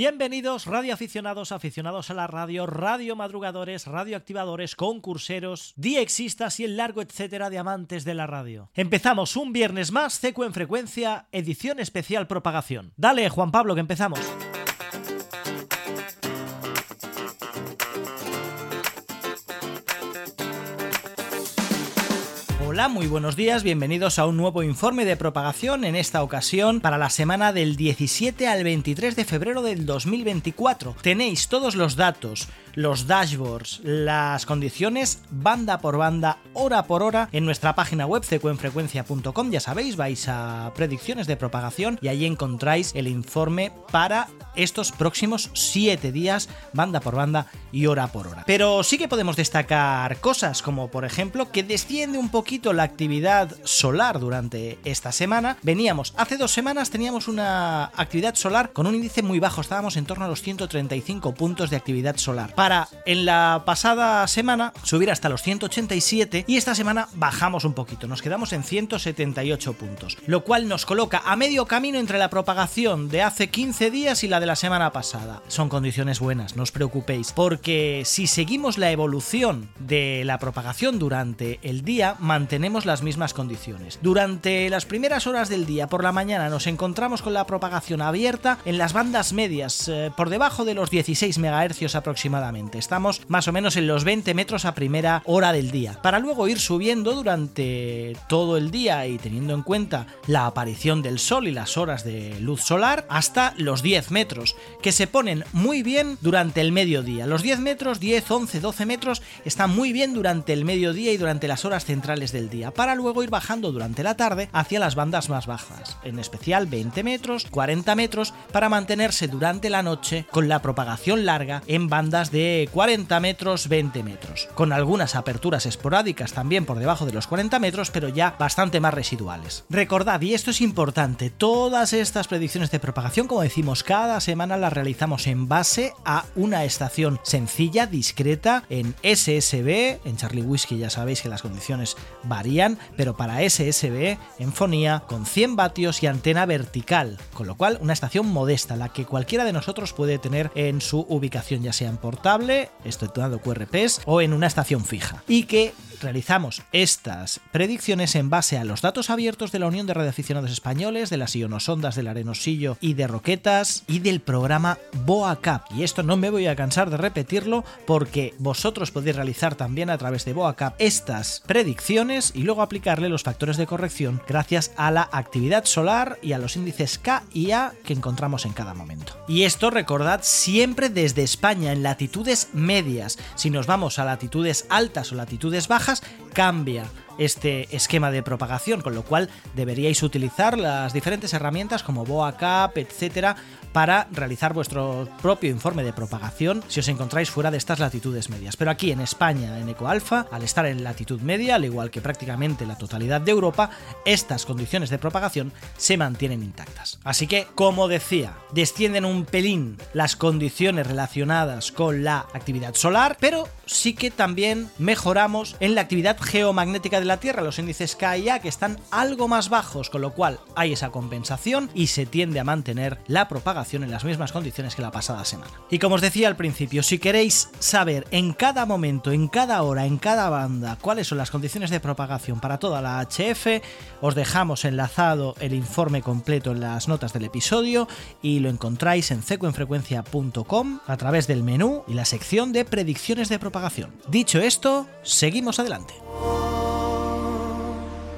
Bienvenidos radioaficionados, aficionados a la radio, radio madrugadores, radioactivadores, concurseros, diexistas y el largo etcétera de amantes de la radio. Empezamos un viernes más, Ceco en frecuencia, edición especial propagación. Dale, Juan Pablo, que empezamos. Hola, muy buenos días, bienvenidos a un nuevo informe de propagación, en esta ocasión para la semana del 17 al 23 de febrero del 2024. Tenéis todos los datos, los dashboards, las condiciones, banda por banda, hora por hora, en nuestra página web cecuenfrecuencia.com, ya sabéis, vais a predicciones de propagación y ahí encontráis el informe para estos próximos 7 días, banda por banda y hora por hora. Pero sí que podemos destacar cosas como por ejemplo que desciende un poquito la actividad solar durante esta semana. Veníamos, hace dos semanas teníamos una actividad solar con un índice muy bajo, estábamos en torno a los 135 puntos de actividad solar. Para en la pasada semana subir hasta los 187 y esta semana bajamos un poquito, nos quedamos en 178 puntos, lo cual nos coloca a medio camino entre la propagación de hace 15 días y la de la semana pasada. Son condiciones buenas, no os preocupéis, porque si seguimos la evolución de la propagación durante el día, mantenemos las mismas condiciones. Durante las primeras horas del día por la mañana nos encontramos con la propagación abierta en las bandas medias, eh, por debajo de los 16 MHz aproximadamente. Estamos más o menos en los 20 metros a primera hora del día, para luego ir subiendo durante todo el día y teniendo en cuenta la aparición del sol y las horas de luz solar hasta los 10 metros, que se ponen muy bien durante el mediodía. Los 10 metros, 10, 11, 12 metros están muy bien durante el mediodía y durante las horas centrales del día, para luego ir bajando durante la tarde hacia las bandas más bajas, en especial 20 metros, 40 metros, para mantenerse durante la noche con la propagación larga en bandas de 40 metros, 20 metros, con algunas aperturas esporádicas también por debajo de los 40 metros, pero ya bastante más residuales. Recordad, y esto es importante, todas estas predicciones de propagación, como decimos, cada semana las realizamos en base a una estación sencilla, discreta, en SSB, en Charlie Whiskey ya sabéis que las condiciones varían, pero para SSB en fonía con 100 vatios y antena vertical, con lo cual una estación modesta, la que cualquiera de nosotros puede tener en su ubicación, ya sea en portable, estructurado QRPs o en una estación fija, y que realizamos estas predicciones en base a los datos abiertos de la Unión de Radioaficionados Españoles, de las ionosondas del Arenosillo y de Roquetas y del programa BoaCap. Y esto no me voy a cansar de repetirlo porque vosotros podéis realizar también a través de BoaCap estas predicciones y luego aplicarle los factores de corrección gracias a la actividad solar y a los índices K y A que encontramos en cada momento. Y esto recordad siempre desde España en latitudes medias. Si nos vamos a latitudes altas o latitudes bajas, bajas cambia este esquema de propagación, con lo cual deberíais utilizar las diferentes herramientas como BoaCap, etcétera, para realizar vuestro propio informe de propagación si os encontráis fuera de estas latitudes medias. Pero aquí en España, en EcoAlfa, al estar en latitud media, al igual que prácticamente la totalidad de Europa, estas condiciones de propagación se mantienen intactas. Así que, como decía, descienden un pelín las condiciones relacionadas con la actividad solar, pero sí que también mejoramos en la actividad geomagnética de la Tierra, los índices K y A que están algo más bajos, con lo cual hay esa compensación y se tiende a mantener la propagación en las mismas condiciones que la pasada semana. Y como os decía al principio, si queréis saber en cada momento, en cada hora, en cada banda, cuáles son las condiciones de propagación para toda la HF, os dejamos enlazado el informe completo en las notas del episodio y lo encontráis en cecoenfrecuencia.com a través del menú y la sección de predicciones de propagación. Dicho esto, seguimos adelante.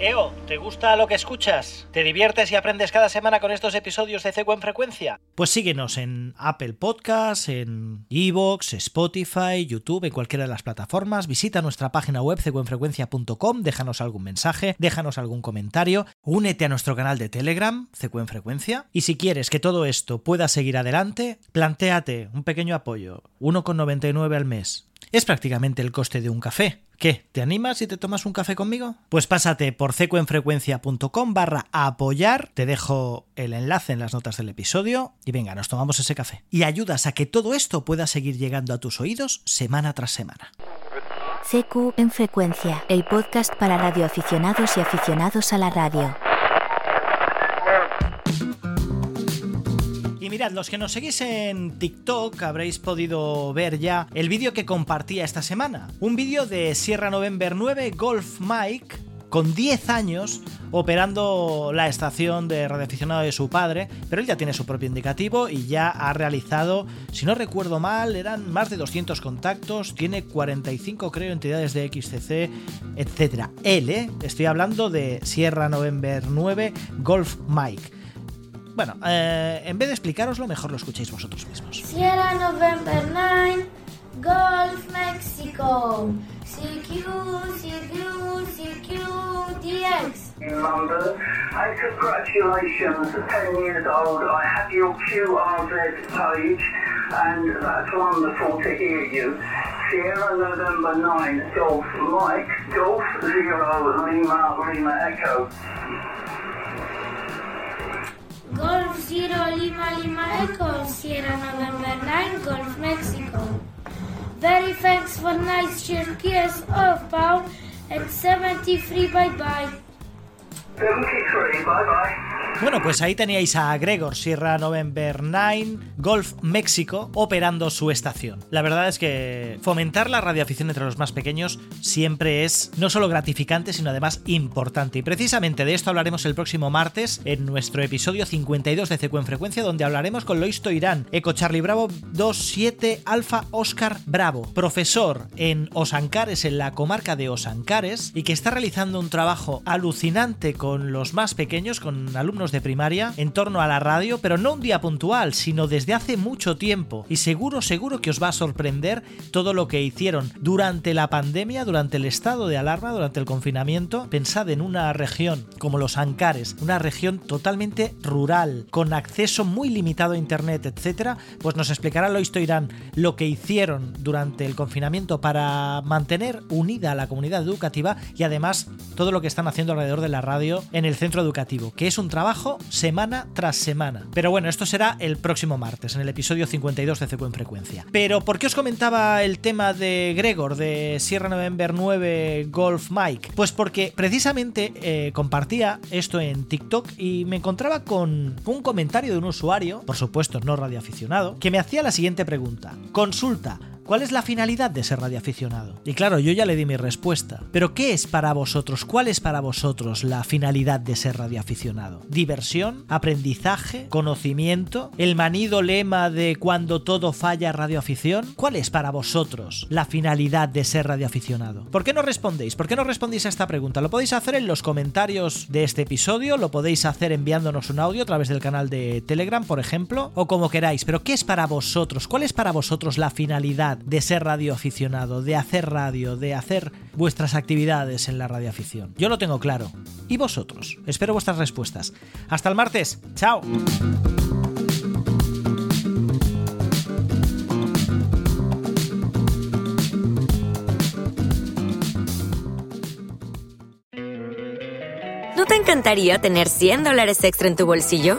Eo, ¿te gusta lo que escuchas? ¿Te diviertes y aprendes cada semana con estos episodios de CECO en frecuencia? Pues síguenos en Apple Podcasts, en Evox, Spotify, YouTube, en cualquiera de las plataformas. Visita nuestra página web cecoenfrecuencia.com, déjanos algún mensaje, déjanos algún comentario, únete a nuestro canal de Telegram, CECO en frecuencia. Y si quieres que todo esto pueda seguir adelante, plantéate un pequeño apoyo, 1,99 al mes. Es prácticamente el coste de un café. ¿Qué? ¿Te animas y te tomas un café conmigo? Pues pásate por cecoenfrecuencia.com barra apoyar, te dejo el enlace en las notas del episodio y venga, nos tomamos ese café. Y ayudas a que todo esto pueda seguir llegando a tus oídos semana tras semana. CQ en frecuencia, el podcast para radioaficionados y aficionados a la radio. Mirad, los que nos seguís en TikTok habréis podido ver ya el vídeo que compartía esta semana. Un vídeo de Sierra November 9 Golf Mike con 10 años operando la estación de radioaficionado de su padre, pero él ya tiene su propio indicativo y ya ha realizado, si no recuerdo mal, eran más de 200 contactos, tiene 45 creo entidades de XCC, etc. Él, ¿eh? Estoy hablando de Sierra November 9 Golf Mike. Bueno, eh, en vez de explicaroslo, mejor lo escuchéis vosotros mismos. Sierra November 9, Gulf, Mexico. CQ, CQ, CQ, DX. in London. And congratulations, 10 years old. I have your QRZ page, and that's wonderful to hear you. Sierra November 9, Golf Mike, Golf Zero, Lima, Lima Echo. Golf Zero Lima Lima Echo, Sierra November 9, Golf Mexico. Very thanks for nice cheers of Paul and 73 bye bye. 73, bye bye. Bueno, pues ahí teníais a Gregor Sierra November 9 Golf México operando su estación. La verdad es que fomentar la radioafición entre los más pequeños siempre es no solo gratificante, sino además importante. Y precisamente de esto hablaremos el próximo martes en nuestro episodio 52 de Frecuencia, donde hablaremos con Loisto Irán, Eco Charlie Bravo 27 Alfa Oscar Bravo, profesor en Osancares, en la comarca de Osancares, y que está realizando un trabajo alucinante con los más pequeños, con alumnos de primaria, en torno a la radio, pero no un día puntual, sino desde hace mucho tiempo. Y seguro, seguro que os va a sorprender todo lo que hicieron durante la pandemia, durante el estado de alarma, durante el confinamiento. Pensad en una región como los Ancares, una región totalmente rural, con acceso muy limitado a internet, etcétera. Pues nos explicará Irán lo que hicieron durante el confinamiento para mantener unida a la comunidad educativa y además todo lo que están haciendo alrededor de la radio en el centro educativo, que es un trabajo semana tras semana. Pero bueno, esto será el próximo martes, en el episodio 52 de CQ en Frecuencia. Pero ¿por qué os comentaba el tema de Gregor, de Sierra November 9 Golf Mike? Pues porque precisamente eh, compartía esto en TikTok y me encontraba con un comentario de un usuario, por supuesto no radioaficionado, que me hacía la siguiente pregunta. Consulta. ¿Cuál es la finalidad de ser radioaficionado? Y claro, yo ya le di mi respuesta. Pero ¿qué es para vosotros? ¿Cuál es para vosotros la finalidad de ser radioaficionado? ¿Diversión? ¿Aprendizaje? ¿Conocimiento? ¿El manido lema de cuando todo falla radioafición? ¿Cuál es para vosotros la finalidad de ser radioaficionado? ¿Por qué no respondéis? ¿Por qué no respondéis a esta pregunta? Lo podéis hacer en los comentarios de este episodio, lo podéis hacer enviándonos un audio a través del canal de Telegram, por ejemplo, o como queráis. Pero ¿qué es para vosotros? ¿Cuál es para vosotros la finalidad de ser radioaficionado, de hacer radio, de hacer vuestras actividades en la radioafición? Yo lo tengo claro. ¿Y vosotros? Espero vuestras respuestas. Hasta el martes. ¡Chao! ¿No te encantaría tener 100 dólares extra en tu bolsillo?